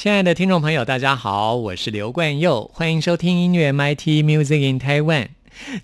亲爱的听众朋友，大家好，我是刘冠佑，欢迎收听音乐 MIT Music in Taiwan。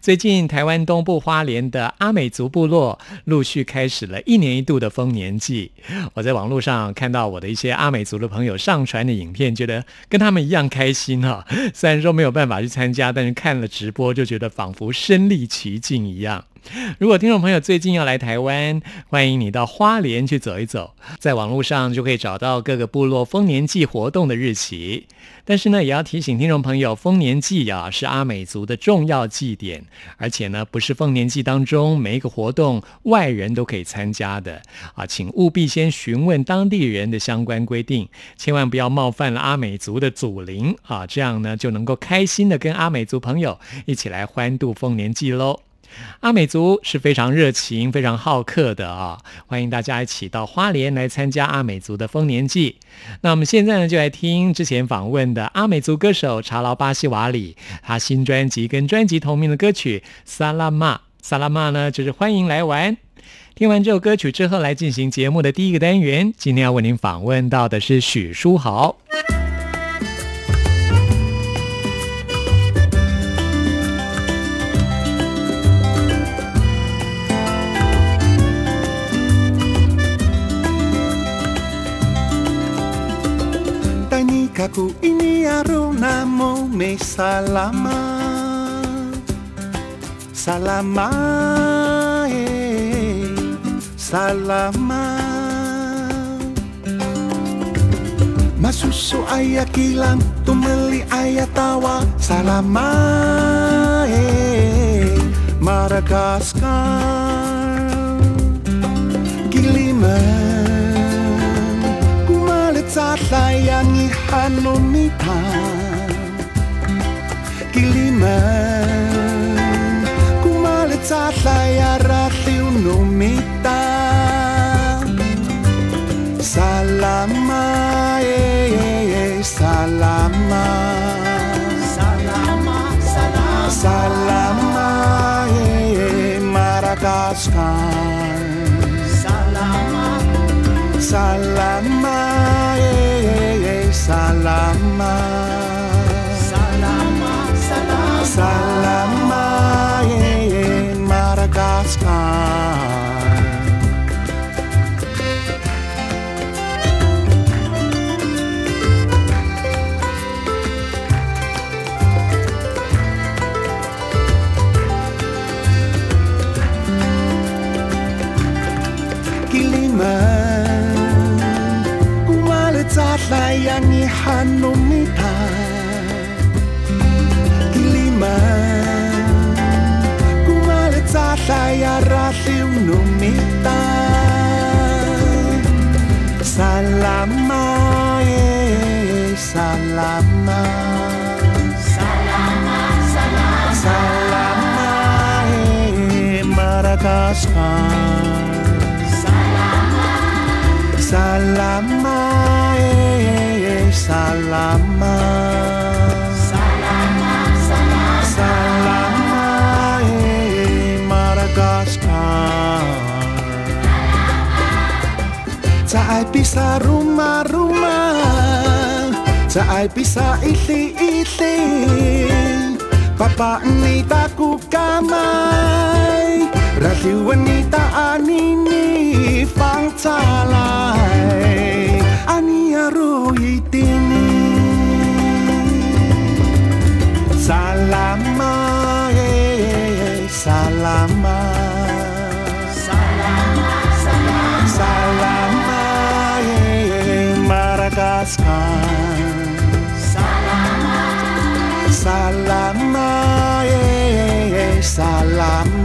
最近，台湾东部花莲的阿美族部落陆续开始了一年一度的丰年祭。我在网络上看到我的一些阿美族的朋友上传的影片，觉得跟他们一样开心哈。虽然说没有办法去参加，但是看了直播就觉得仿佛身临其境一样。如果听众朋友最近要来台湾，欢迎你到花莲去走一走，在网络上就可以找到各个部落丰年祭活动的日期。但是呢，也要提醒听众朋友，丰年祭啊是阿美族的重要祭典，而且呢，不是丰年祭当中每一个活动外人都可以参加的啊，请务必先询问当地人的相关规定，千万不要冒犯了阿美族的祖灵啊，这样呢就能够开心的跟阿美族朋友一起来欢度丰年祭喽。阿美族是非常热情、非常好客的啊！欢迎大家一起到花莲来参加阿美族的丰年祭。那我们现在呢，就来听之前访问的阿美族歌手查劳巴西瓦里，他新专辑跟专辑同名的歌曲《萨拉玛》。萨拉玛呢，就是欢迎来玩。听完这首歌曲之后，来进行节目的第一个单元。今天要为您访问到的是许书豪。Kaku ini arunamu me salama Salama eh Salama Masusu ayah kilang Tumeli ayah tawa. Salama eh Madagaskar Giliman salayani hanumita kiliman kumale salayaratiunomita salama e salama. Salama salama. Salama e madagascar. Salama. Salama. Salama. Salamat, Salama eh, eh, Salama Salama Salama Salama eh, Madagaskar Saat rumah-rumah Saat bisa isi-isi Bapak ni rasi wanita ini pang salam ani yarui tini. Salamae salama. Salama salamae barakas kan salama salamae.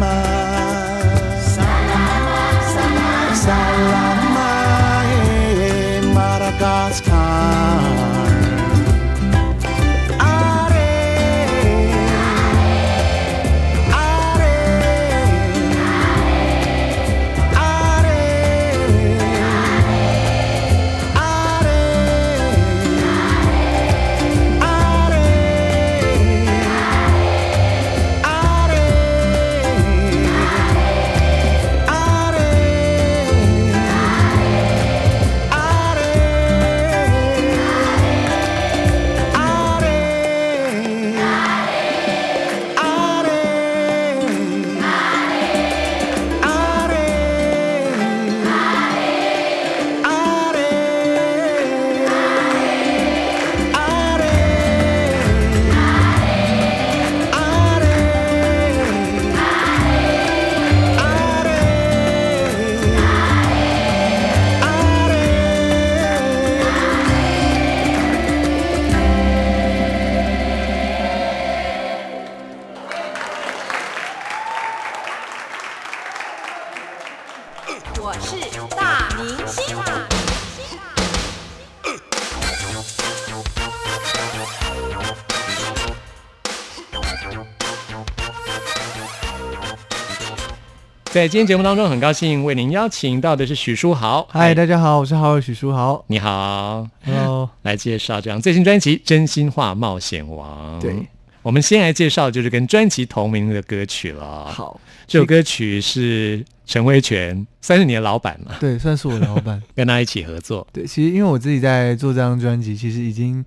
在今天节目当中，很高兴为您邀请到的是许书豪。嗨，大家好，我是好友许书豪。你好，Hello，来介绍这张最新专辑《真心话冒险王》。对，我们先来介绍就是跟专辑同名的歌曲了。，好，这首歌曲是陈威权，算是你的老板嘛，对，算是我的老板。跟他一起合作。对，其实因为我自己在做这张专辑，其实已经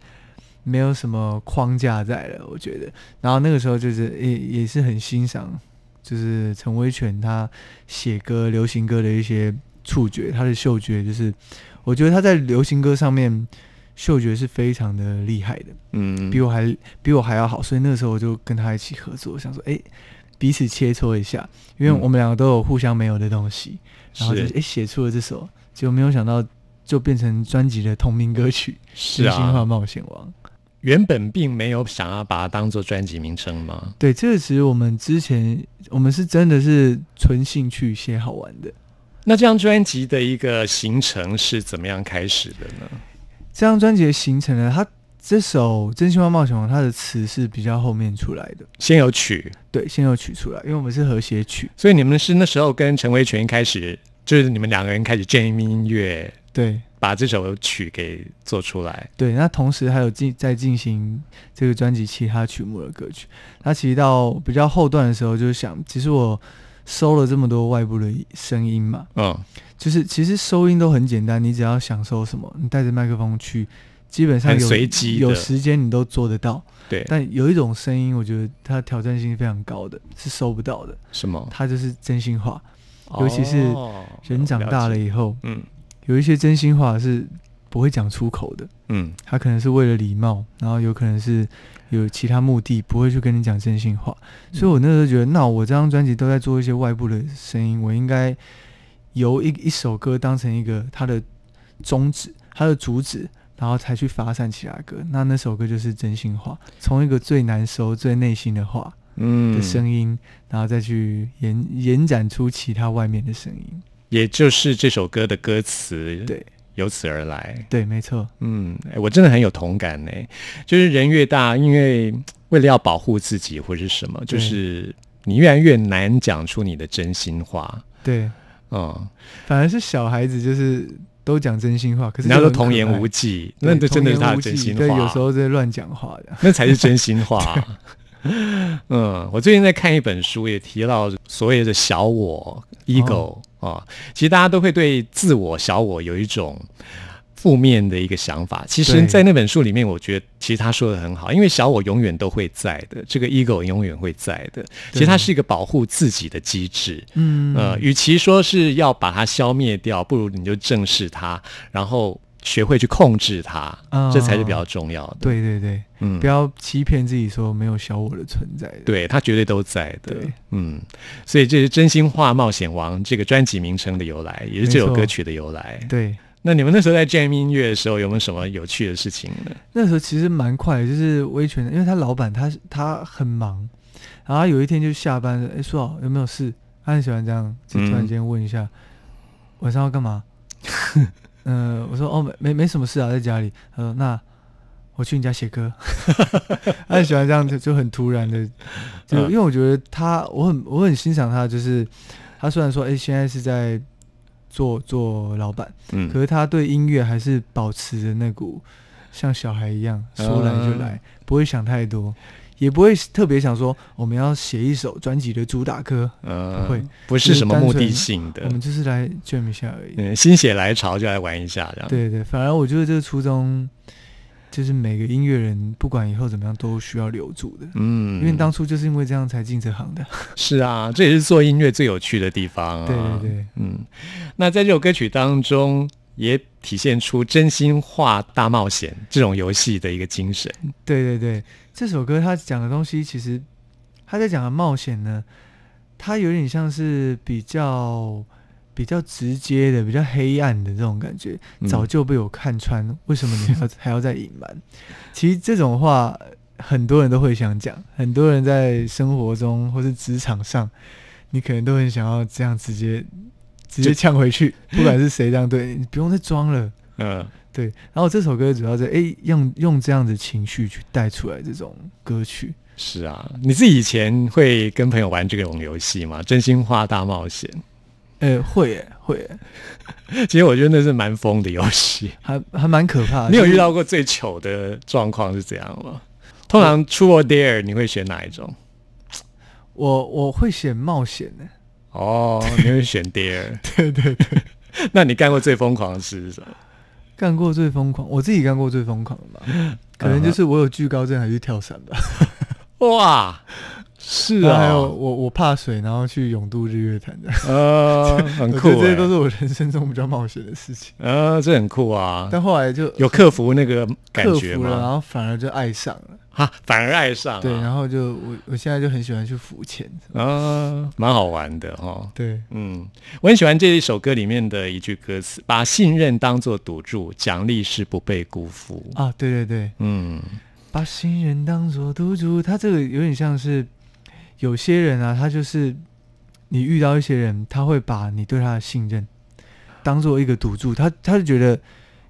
没有什么框架在了，我觉得。然后那个时候就是也也是很欣赏，就是陈威权他写歌、流行歌的一些触觉，他的嗅觉，就是我觉得他在流行歌上面嗅觉是非常的厉害的。嗯，比我还比我还要好，所以那个时候我就跟他一起合作，想说，哎、彼此切磋一下，因为嗯我们两个都有互相没有的东西，然后就是哎写、出了这首，结果没有想到就变成专辑的同名歌曲《是真心话啊，冒险王》。原本并没有想要把它当做专辑名称吗？对，这个其实我们之前我们是真的是纯兴趣写好玩的。那这张专辑的一个行程是怎么样开始的呢？这张专辑的形成呢，它这首《真心话冒险王》它的词是比较后面出来的，先有曲，对，先有曲出来，因为我们是和谐曲，所以你们是那时候跟陈维权开始，就是你们两个人开始 jam 音乐，对，把这首曲给做出来。对，那同时还有进在进行这个专辑其他曲目的歌曲。那其实到比较后段的时候，就是想，其实我收了这么多外部的声音嘛，嗯，就是其实收音都很简单，你只要想收什么，你带着麦克风去，基本上有随机有时间你都做得到。对，但有一种声音，我觉得它挑战性非常高的，是收不到的，什么？它就是真心话。尤其是哦人长大了以后，嗯有一些真心话是不会讲出口的。嗯，他可能是为了礼貌，然后有可能是有其他目的，不会去跟你讲真心话。所以我那时候觉得，那我这张专辑都在做一些外部的声音，我应该由一一首歌当成一个它的宗旨、它的主旨，然后才去发散其他歌。那那首歌就是真心话，从一个最难收、最内心的话嗯的声音，然后再去延延展出其他外面的声音。也就是这首歌的歌词，对，由此而来。对，没错，嗯，哎我真的很有同感呢。就是人越大，因为嗯为了要保护自己或是什么，就是你越来越难讲出你的真心话。对，嗯，反而是小孩子就是。都讲真心话，可是人家说就很可童言爱无忌，对那这真的是他的真心话。对有时候在乱讲话的。那才是真心话。嗯，我最近在看一本书，也提到所谓的小我 ego 啊、其实大家都会对自我小我有一种负面的一个想法。其实，在那本书里面，我觉得其实他说的很好，因为小我永远都会在的，这个 ego 永远会在的。其实它是一个保护自己的机制。嗯呃，与其说是要把它消灭掉，不如你就正视它，然后学会去控制它，哦这才是比较重要的。，对对对，嗯不要欺骗自己说没有小我的存在的。对，它绝对都在的。对，嗯，所以这是《真心话冒险王》这个专辑名称的由来，也是这首歌曲的由来。对那你们那时候在 jam 音乐的时候，有没有什么有趣的事情呢？那时候其实蛮快的，就是威权，因为他老板他他很忙，然后他有一天就下班了，哎，说好有没有事？他很喜欢这样，就突然间问一下，晚上要干嘛？嗯、我说哦，没没没什么事啊，在家里。他说那我去你家写歌。他很喜欢这样，子就很突然的，就嗯因为我觉得他，我很我很欣赏他，就是他虽然说哎现在是在做做老板，嗯可是他对音乐还是保持着那股像小孩一样说来就来，不会想太多，也不会特别想说我们要写一首专辑的主打歌，呃不会不是什么目的性的我，们就是来 jam 一下而已。嗯，心血来潮就来玩一下这样。，对对，反而我觉得这个初衷，就是每个音乐人不管以后怎么样都需要留住的，嗯，因为当初就是因为这样才进这行的。是啊，这也是做音乐最有趣的地方啊。对对对，嗯，那在这首歌曲当中，也体现出真心话大冒险这种游戏的一个精神。对对对，这首歌他讲的东西，其实他在讲的冒险呢，他有点像是比较比较直接的、比较黑暗的这种感觉，嗯早就被我看穿，为什么你还要还要再隐瞒？其实这种话很多人都会想讲，很多人在生活中或是职场上，你可能都很想要这样直接直接呛回去，不管是谁这样对你，你不用再装了。嗯对，然后这首歌主要是诶用用这样的情绪去带出来这种歌曲，是啊，你自己以前会跟朋友玩这种游戏吗？真心话大冒险，呃，会耶会耶，其实我觉得那是蛮疯的游戏。还还蛮可怕的。你有遇到过最糗的状况是怎样吗？通常 True or Dare 你会选哪一种？我我会选冒险的，哦，你会选 Dare。对 对对，那你干过最疯狂的事是什么？干过最疯狂，我自己干过最疯狂的吧，可能就是我有惧高症，还去跳伞吧。哇，是啊，还有我我怕水，然后去永渡日月潭的，呃，很酷这些都是我人生中比较冒险的事情。呃，这很酷啊。但后来就有克服那个感克觉服了，然？后反而就爱上了。哈，反而爱上、啊，对，然后就我我现在就很喜欢去浮潜。啊，蛮好玩的哈。对，嗯，我很喜欢这一首歌里面的一句歌词：“把信任当作赌注，奖励是不被辜负。啊，对对对，嗯把信任当做赌注，他这个有点像是有些人啊，他就是你遇到一些人，他会把你对他的信任当做一个赌注，他他就觉得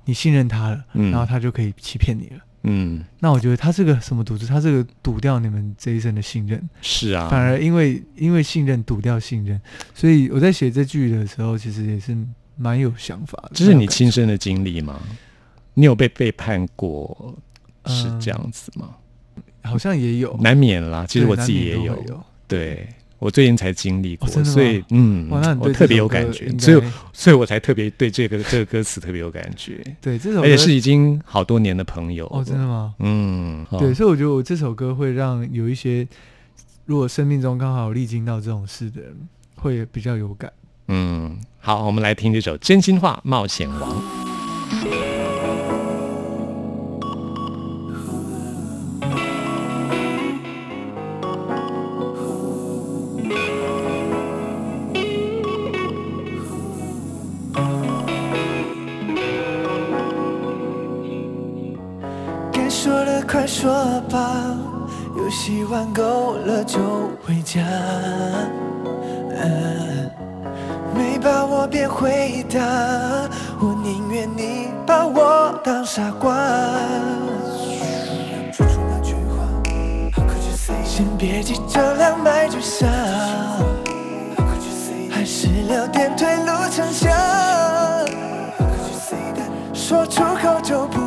你信任他了，嗯然后他就可以欺骗你了。嗯，那我觉得他这个什么赌注？他这个赌掉你们这一生的信任，是啊，反而因为因为信任赌掉信任，所以我在写这句的时候，其实也是蛮有想法的。这是你亲身的经历吗？你有被背叛过？是嗯这样子吗？好像也有，难免啦，其实我自己也。有。对我最近才经历过，所以嗯，我特别有感觉所以所以我才特别对这个这个歌词特别有感觉，对这首歌而且是已经好多年的朋友哦，真的吗？嗯，哦对，所以我觉得我这首歌会让有一些如果生命中刚好历经到这种事的人，会比较有感。嗯，好，我们来听这首《真心话冒险王》。说吧，游戏玩够了就回家。没把握别回答，我宁愿你把我当傻瓜。说出那句话先别急着两败俱伤还是留点退路城墙。How could you say that？说出口就不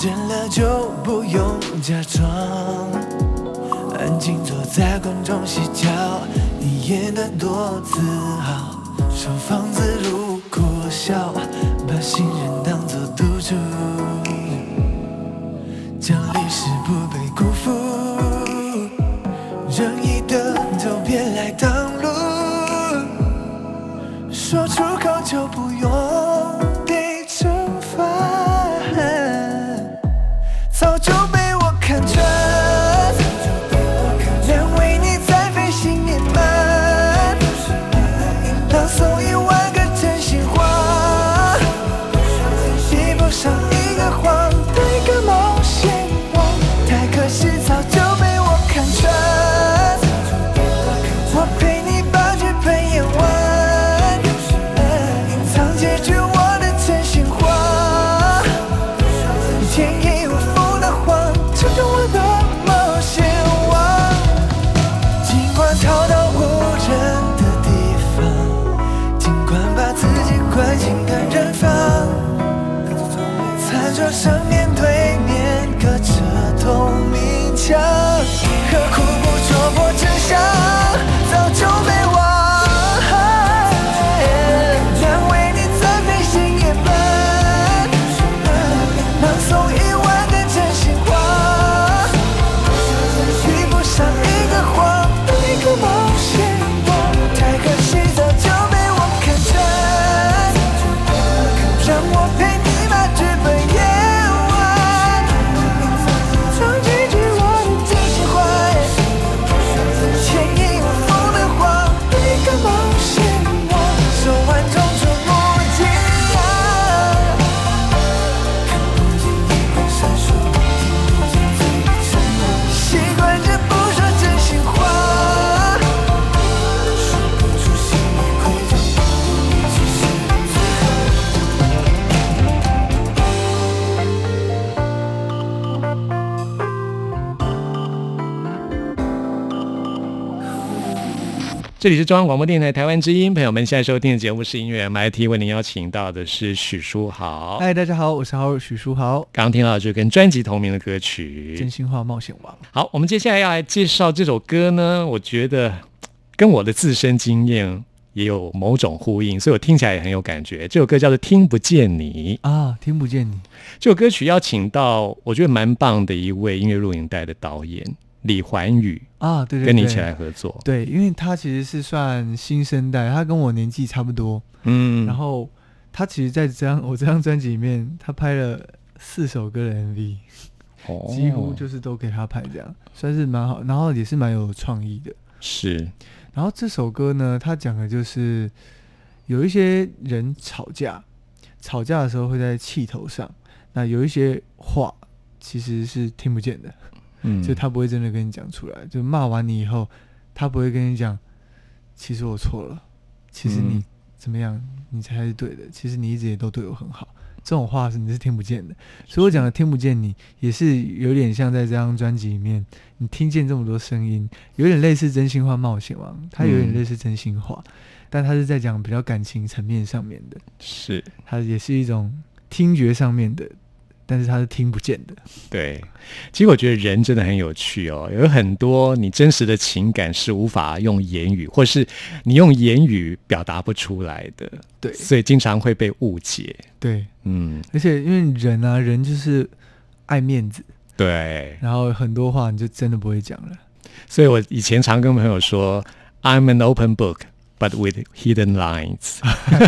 见了就不用假装。安静坐在观众席角，你演得多自豪，说放自如果小，这里是中央广播电台台湾之音，朋友们现在收听的节目是音乐 MIT，为您邀请到的是许书豪。嗨，大家好，我是好许书豪，刚刚听到的就是跟专辑同名的歌曲真。心话冒险王。好，我们接下来要来介绍这首歌呢，我觉得跟我的自身经验也有某种呼应，所以我听起来也很有感觉。这首歌叫做《听不见你》，啊，听不见你这首歌曲邀请到我觉得蛮棒的一位音乐录影带的导演李环宇，啊，对对对，跟你一起来合作。对，因为他其实是算新生代，他跟我年纪差不多。嗯，然后他其实在这张我这张专辑里面，他拍了四首歌的 MV，哦几乎就是都给他拍，这样算是蛮好，然后也是蛮有创意的。是然后这首歌呢，他讲的就是有一些人吵架，吵架的时候会在气头上，那有一些话其实是听不见的，嗯，就他不会真的跟你讲出来，就骂完你以后，他不会跟你讲，其实我错了，其实你嗯。怎么样，你才是对的，其实你一直也都对我很好。这种话是你是听不见的，所以我讲的听不见你，也是有点像在这张专辑里面，你听见这么多声音，有点类似真心话冒险王，它有点嗯类似真心话，但他是在讲比较感情层面上面的，是，它也是一种听觉上面的，但是他是听不见的。对。其实我觉得人真的很有趣哦，有很多你真实的情感是无法用言语，或是你用言语表达不出来的，对所以经常会被误解。对，嗯，而且因为人啊，人就是爱面子，对。然后很多话你就真的不会讲了。所以我以前常跟朋友说，I'm an open book。But with hidden lines，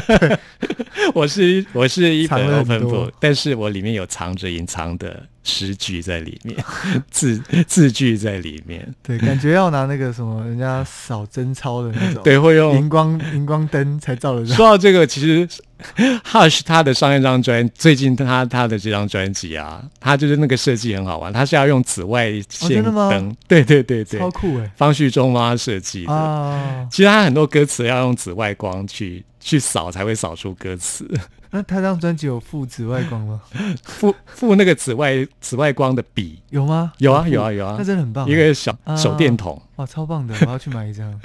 我是我是一本 open 多 book，但是我里面有藏着隐藏的诗句在里面，字字句在里面，对，感觉要拿那个什么人家扫真钞的那种，对，会用荧光荧光灯才照得到。说到这个，其实 Hush 他的上一张专，最近他他的这张专辑啊，他就是那个设计很好玩，他是要用紫外线灯，对对对对超，酷哎、方旭中帮他设计的。啊！其实他很多歌词要用紫外光去去扫，才会扫出歌词。那他这张专辑有附紫外光吗？附附那个紫外紫外光的笔，有吗？有啊有啊有啊那真的很棒欸。一个小啊手电筒。哇，超棒的！我要去买一张。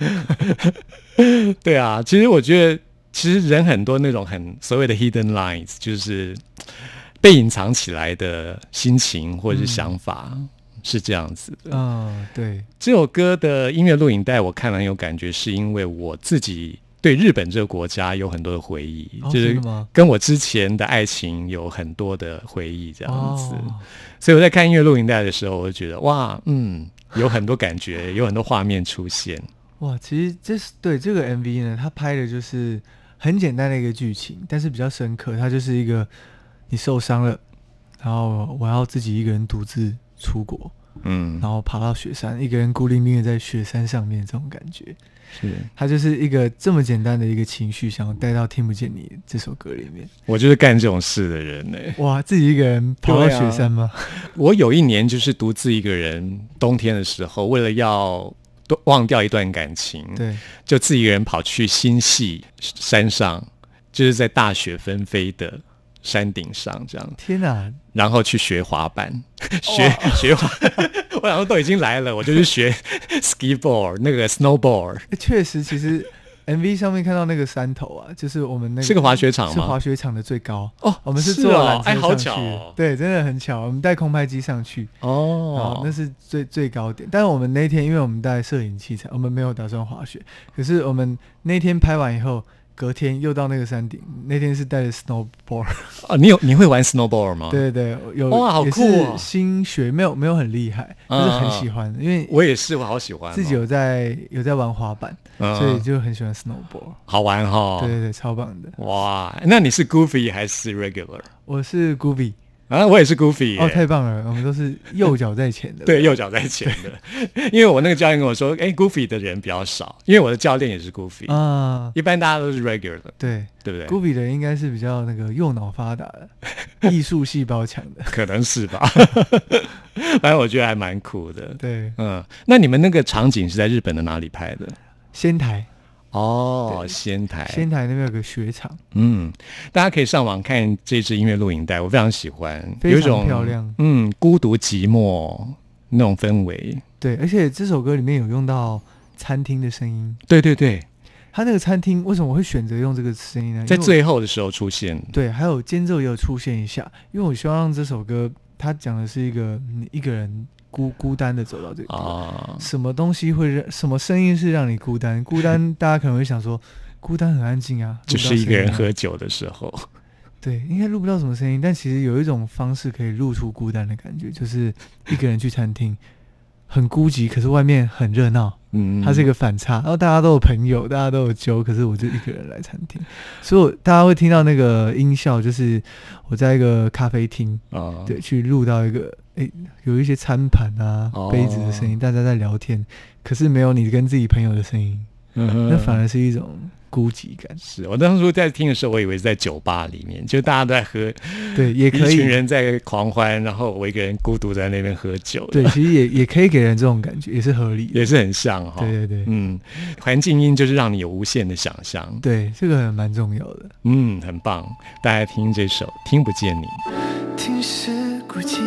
对啊，其实我觉得，其实人很多那种很所谓的 hidden lines，就是被隐藏起来的心情或者是想法，是这样子的。啊，对，这首歌的音乐录影带我看了很有感觉，是因为我自己对日本这个国家有很多的回忆，哦就是跟我之前的爱情有很多的回忆，这样子。哦所以我在看音乐录影带的时候，我就觉得哇，嗯，有很多感觉，有很多画面出现。哇，其实这是对这个 MV 呢，它拍的就是很简单的一个剧情，但是比较深刻。它就是一个你受伤了，然后我要自己一个人独自出国，嗯，然后爬到雪山，一个人孤零零的在雪山上面，这种感觉。是它就是一个这么简单的一个情绪，想要带到《听不见你》这首歌里面。我就是干这种事的人呢、哇，自己一个人爬到雪山吗？我有一年就是独自一个人，冬天的时候，为了要都忘掉一段感情，对，就自己一个人跑去新系山上，就是在大雪纷飞的山顶上这样，天哪！然后去学滑板，学学滑，我想说都已经来了，我就去学 ski board 那个 snowboard，欸确实，其实 MV 上面看到那个山头啊，就是我们那个是个滑雪场吗是滑雪场的最高。哦我们是是坐缆车哦哎好上去巧哦对，真的很巧。我们带空拍机上去，哦哦，，那是最最高点。但是我们那天因为我们带摄影器材，我们没有打算滑雪。可是我们那天拍完以后，隔天又到那个山顶。那天是带着 snowboard，啊，你有你会玩 snowboard 吗？，对对对，有哇好也酷新学，没有没有很厉害，就是很喜欢的，因为我也是，我好喜欢哦、自己有在有在玩滑板，嗯所以就很喜欢 snowboard。好玩哈、对对对，超棒的。哇，那你是 Goofy 还是 Regular？我是 Gubi，啊，我也是 Goofy 耶、哦，太棒了，我们都是右脚在前的。对，右脚在前的，因为我那个教练跟我说，哎，Goofy 的人比较少，因为我的教练也是 Goofy，、啊，一般大家都是 Regular 的，对对不对？？Goofy 的人应该是比较那个右脑发达的，艺术细胞强的。可能是吧，反正我觉得还蛮酷的。对，嗯，那你们那个场景是在日本的哪里拍的？仙台，哦，仙台。仙台那边有个雪场，嗯，大家可以上网看这支音乐录影带，我非常喜欢，非常有一种漂亮嗯，孤独寂寞那种氛围。对，而且这首歌里面有用到餐厅的声音。对对对，他那个餐厅为什么我会选择用这个声音呢？在最后的时候出现。对，还有间奏也有出现一下，因为我希望让这首歌它讲的是一个你一个人孤孤单的走到这个地方。啊，什么东西会让什么声音是让你孤单？孤单，大家可能会想说，孤单很安静啊，就是一个人喝酒的时候。对，应该录不到什么声音，但其实有一种方式可以录出孤单的感觉，就是一个人去餐厅，很孤寂，可是外面很热闹，嗯，它是一个反差。然后大家都有朋友，大家都有酒，可是我就一个人来餐厅，所以我大家会听到那个音效，就是我在一个咖啡厅，啊，对，去录到一个诶，有一些餐盘啊、哦杯子的声音，大家在聊天，可是没有你跟自己朋友的声音，嗯，那反而是一种孤寂感。是我当初在听的时候，我以为是在酒吧里面，就大家都在喝，对，也可以一群以。人在狂欢，然后我一个人孤独在那边喝酒，对，，其实也也可以给人这种感觉，也是合理的。也是很像哈。对对对，嗯，环境音就是让你有无限的想象，对，这个蛮重要的。嗯，很棒。大家听这首《听不见你》。听世故激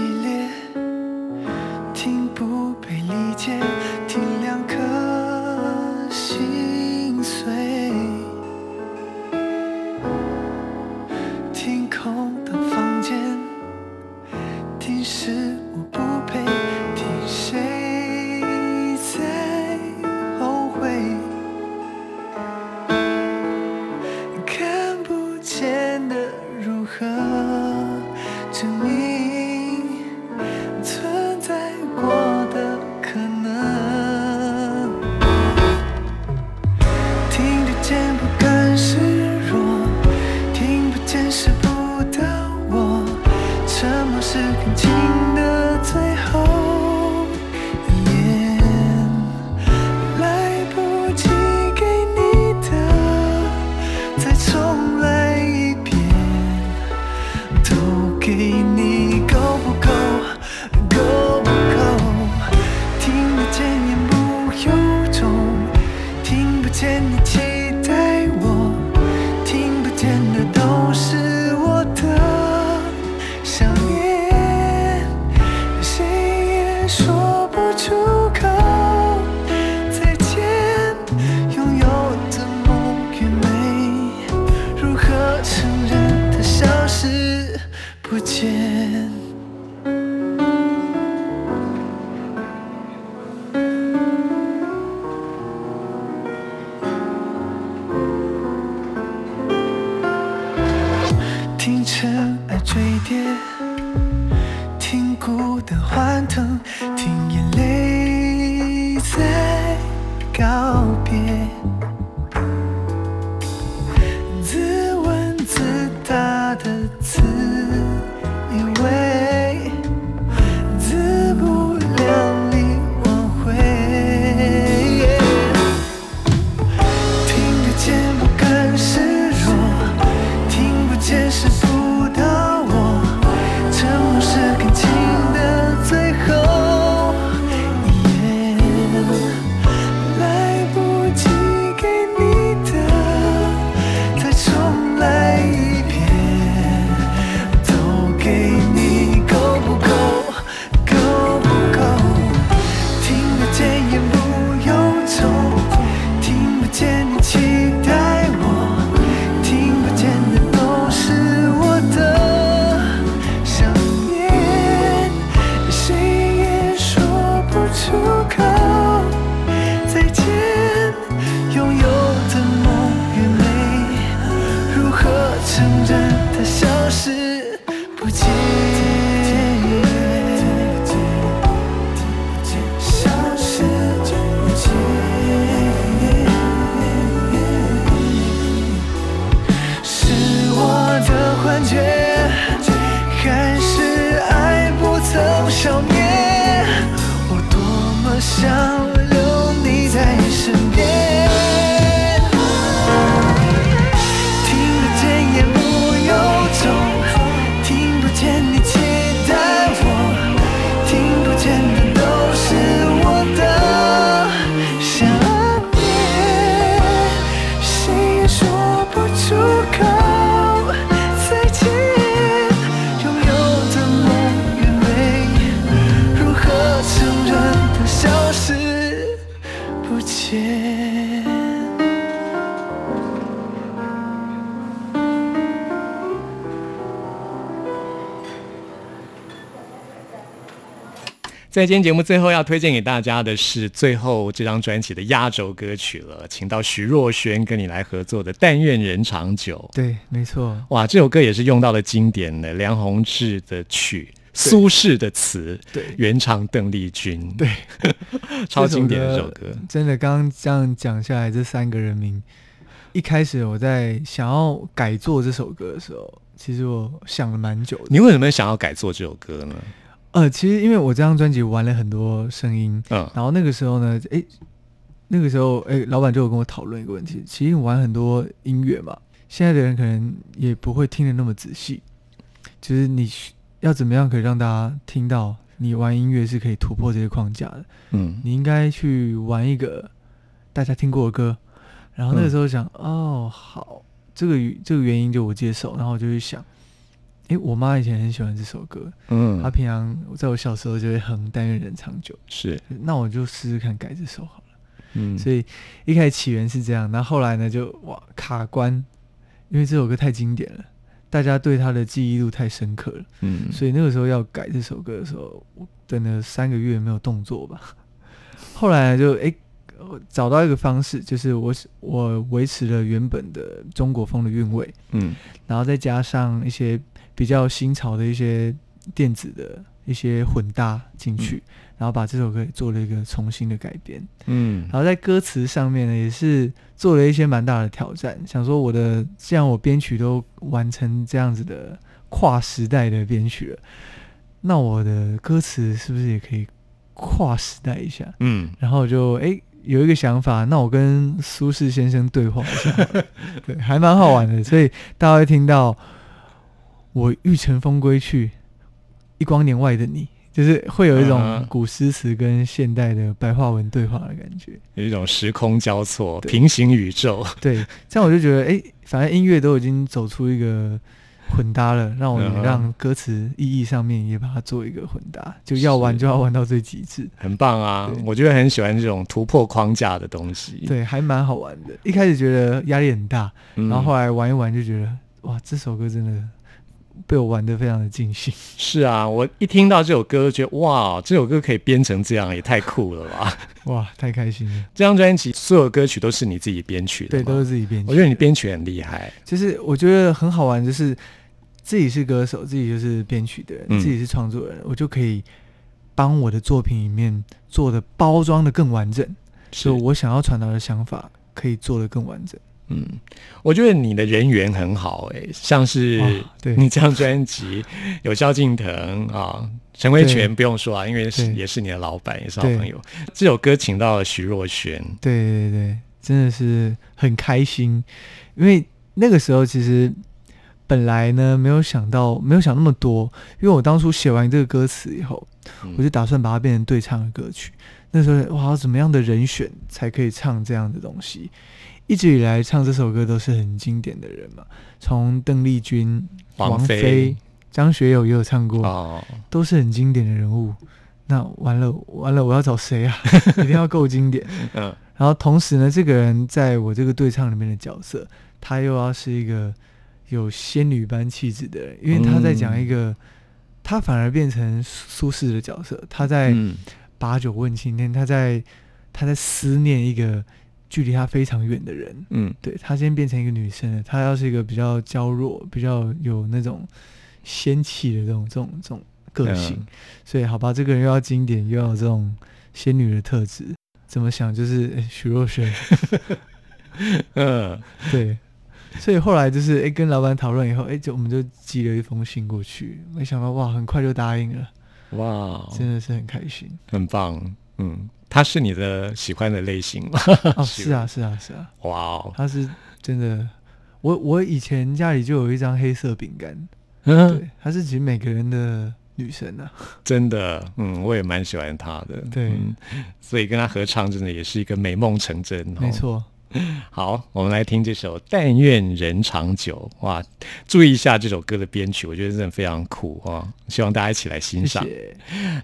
在今天节目最后要推荐给大家的是最后这张专辑的压轴歌曲了，请到徐若瑄跟你来合作的《但愿人长久》。对，没错，哇，这首歌也是用到了经典的梁鸿志的曲。苏轼的词，对原唱邓丽君，对，超经典的这首歌。真的，刚刚这样讲下来，这三个人名，一开始我在想要改做这首歌的时候，其实我想了蛮久的。你为什么想要改做这首歌呢？呃，其实因为我这张专辑玩了很多声音，嗯。然后那个时候呢，诶，那个时候，诶，老板就有跟我讨论一个问题，其实你玩很多音乐嘛，现在的人可能也不会听得那么仔细，就是你要怎么样可以让大家听到你玩音乐是可以突破这些框架的，嗯。你应该去玩一个大家听过的歌，然后那个时候想，哦，好，这个这个原因就我接受，然后我就去想，诶，我妈以前很喜欢这首歌，嗯。她，平常在我小时候就会哼《但愿人长久》，是，那我就试试看改这首好了。嗯，所以一开始起源是这样，那后后来呢就哇卡关，因为这首歌太经典了，大家对它的记忆度太深刻了，嗯，所以那个时候要改这首歌的时候，我等了三个月没有动作吧。后来就诶我找到一个方式，就是我我维持了原本的中国风的韵味，嗯。然后再加上一些比较新潮的一些电子的一些混搭进去，然后把这首歌做了一个重新的改编。嗯然后在歌词上面呢，也是做了一些蛮大的挑战，想说我的既然我编曲都完成这样子的跨时代的编曲了，那我的歌词是不是也可以跨时代一下？嗯，然后我就诶有一个想法，那我跟苏轼先生对话一下，对，还蛮好玩的，所以大家会听到我欲乘风归去，一光年外的你。就是会有一种嗯古诗词跟现代的白话文对话的感觉，有一种时空交错、平行宇宙。对，这样我就觉得，哎、反正音乐都已经走出一个混搭了，让我也嗯哼让歌词意义上面也把它做一个混搭，就要玩就要玩到最极致。很棒啊！我觉得很喜欢这种突破框架的东西。对，还蛮好玩的。一开始觉得压力很大，嗯，然后后来玩一玩就觉得，哇，这首歌真的被我玩的非常的尽兴。是啊，我一听到这首歌，觉得哇，这首歌可以编成这样，也太酷了吧！哇，太开心了。这张专辑所有歌曲都是你自己编曲的对，都是自己编曲。我觉得你编曲很厉害。就是我觉得很好玩，就是自己是歌手，自己就是编曲的人，嗯自己是创作人，我就可以帮我的作品里面做的包装的更完整，是就我想要传达的想法可以做的更完整。嗯，我觉得你的人缘很好哎、像是哇对你这张专辑有萧敬腾啊，陈慧权不用说啊，因为是也是你的老板，也是好朋友。这首歌请到了徐若瑄，对对对，真的是很开心，因为那个时候其实本来呢没有想到，没有想那么多，因为我当初写完这个歌词以后，嗯我就打算把它变成对唱的歌曲。那时候哇，怎么样的人选才可以唱这样的东西？一直以来唱这首歌都是很经典的人嘛，从邓丽君、王菲菲、张学友也有唱过，哦，都是很经典的人物。那完了完了，我要找谁啊？一定要够经典。嗯然后同时呢，这个人在我这个对唱里面的角色，他又要是一个有仙女般气质的人，因为他在讲一个，他反而变成苏苏轼的角色，他在嗯把酒问青天，他在他在思念一个距离他非常远的人。嗯。对他今天变成一个女生了，她要是一个比较娇弱、比较有那种仙气的这种这种这种个性，嗯。所以好吧，这个人又要经典，又要有这种仙女的特质，怎么想就是诶徐若瑄，嗯，对，所以后来就是诶跟老板讨论以后，诶就我们就寄了一封信过去，没想到哇很快就答应了，哇，真的是很开心。很棒，嗯，他是你的喜欢的类型吗？哦，是啊是啊是啊，哇哦，他是真的，我我以前家里就有一张黑色饼干，嗯，对，她是其实每个人的女神啊。真的，嗯，我也蛮喜欢她的，对。嗯所以跟她合唱真的也是一个美梦成真，哦。没。错，好，我们来听这首《但愿人长久》哇，注意一下这首歌的编曲，我觉得真的非常酷啊、希望大家一起来欣赏。谢谢。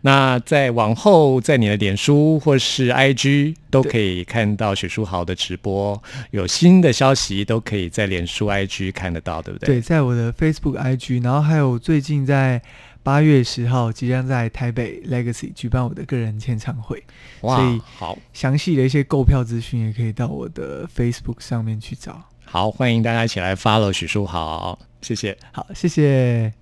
那在往后，在你的脸书或是 IG 都可以看到许书豪的直播，有新的消息都可以在脸书、IG 看得到，对不对？对，在我的 Facebook、IG，然后还有最近在八月十号即将在台北 Legacy 举办我的个人签唱会，所以，好详细的一些购票资讯也可以到我的 Facebook 上面去找。好，欢迎大家一起来 follow 许书豪，谢谢。好，谢谢。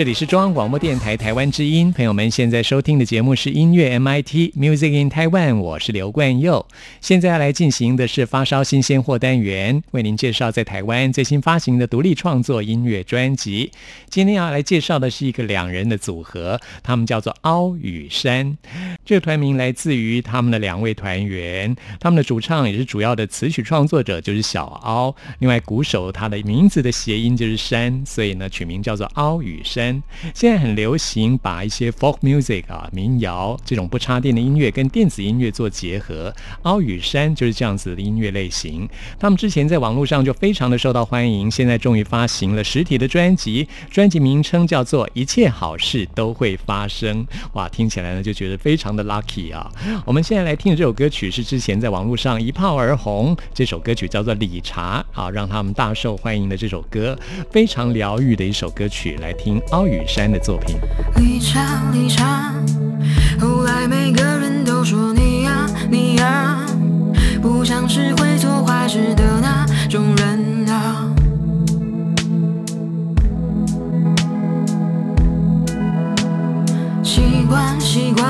这里是中央广播电台台湾之音，朋友们现在收听的节目是音乐 MIT Music in Taiwan，我是刘冠佑。现在要来进行的是发烧新鲜货单元，为您介绍在台湾最新发行的独立创作音乐专辑。今天要来介绍的是一个两人的组合，他们叫做凹与山。这个团名来自于他们的两位团员，他们的主唱也是主要的词曲创作者，就是小凹。另外鼓手他的名字的谐音就是山，所以呢取名叫做凹与山。现在很流行把一些 folk music 啊、民谣这种不插电的音乐跟电子音乐做结合。凹与山就是这样子的音乐类型。他们之前在网络上就非常的受到欢迎，现在终于发行了实体的专辑，专辑名称叫做《一切好事都会发生》。哇，听起来呢就觉得非常的 lucky 啊！我们现在来听的这首歌曲是之前在网络上一炮而红，这首歌曲叫做《理查》，好让他们大受欢迎的这首歌，非常疗愈的一首歌曲，来听与山的作品。离场离场，后来每个人都说你呀你呀，不像是会做坏事的那种人啊。习惯习惯，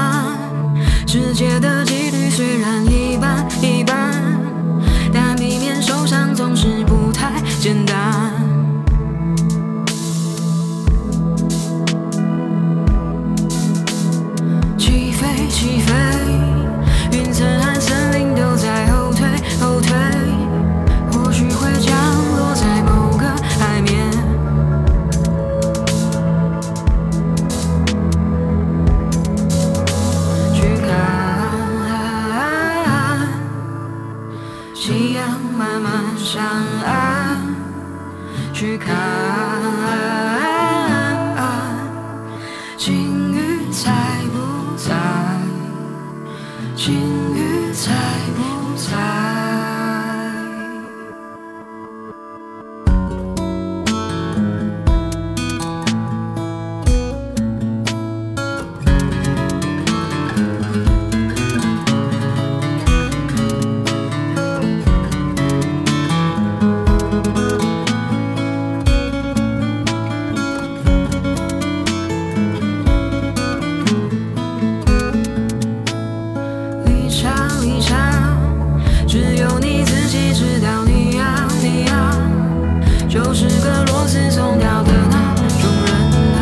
世界的几率虽然一就是个螺丝松掉的那种人啊。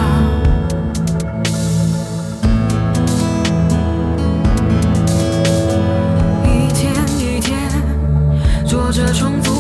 一天一天，做着重复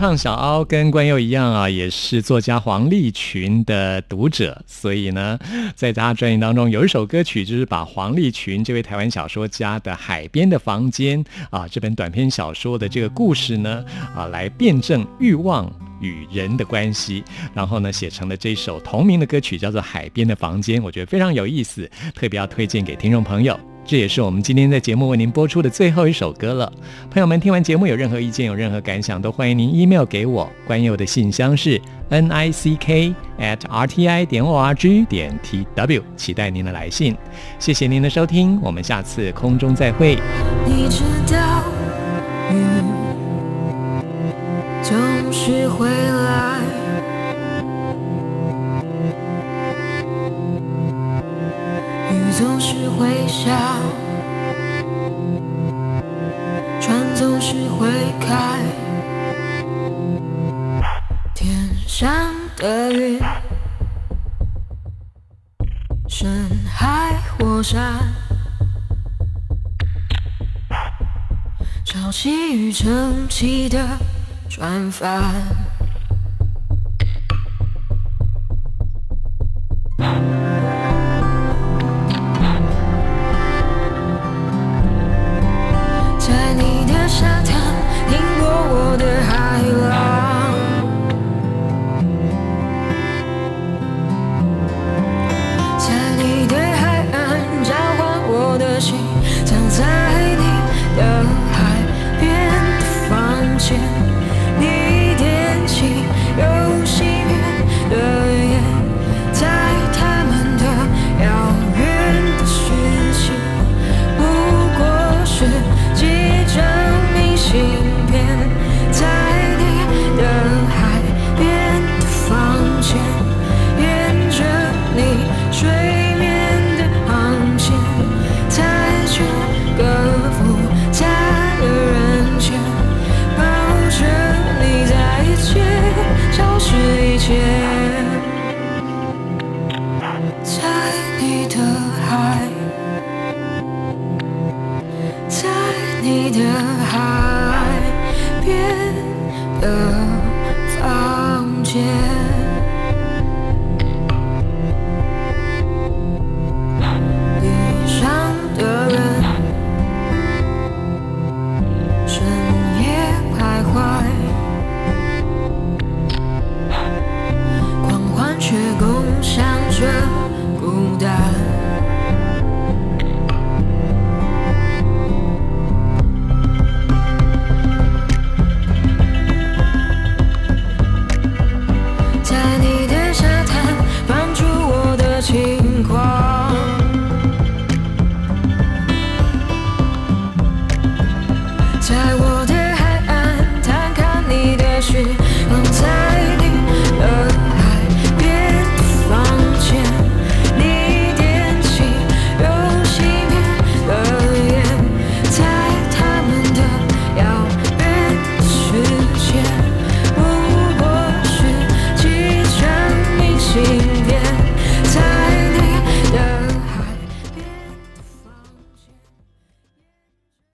唱小凹跟关佑一样啊，也是作家黄立群的读者，所以呢，在他专辑当中有一首歌曲，就是把黄立群这位台湾小说家的《海边的房间》啊这本短篇小说的这个故事呢啊来辩证欲望。与人的关系，然后呢，写成了这首同名的歌曲，叫做《海边的房间》，我觉得非常有意思，特别要推荐给听众朋友。这也是我们今天在节目为您播出的最后一首歌了。朋友们，听完节目有任何意见、有任何感想，都欢迎您 email 给我。关于我的信箱是 n i c k at r t i 点 o r g 点 t w，期待您的来信。谢谢您的收听，我们下次空中再会。你知道总是会下，船总是会开，天上的云，深海火山。潮汐与沉起的船帆，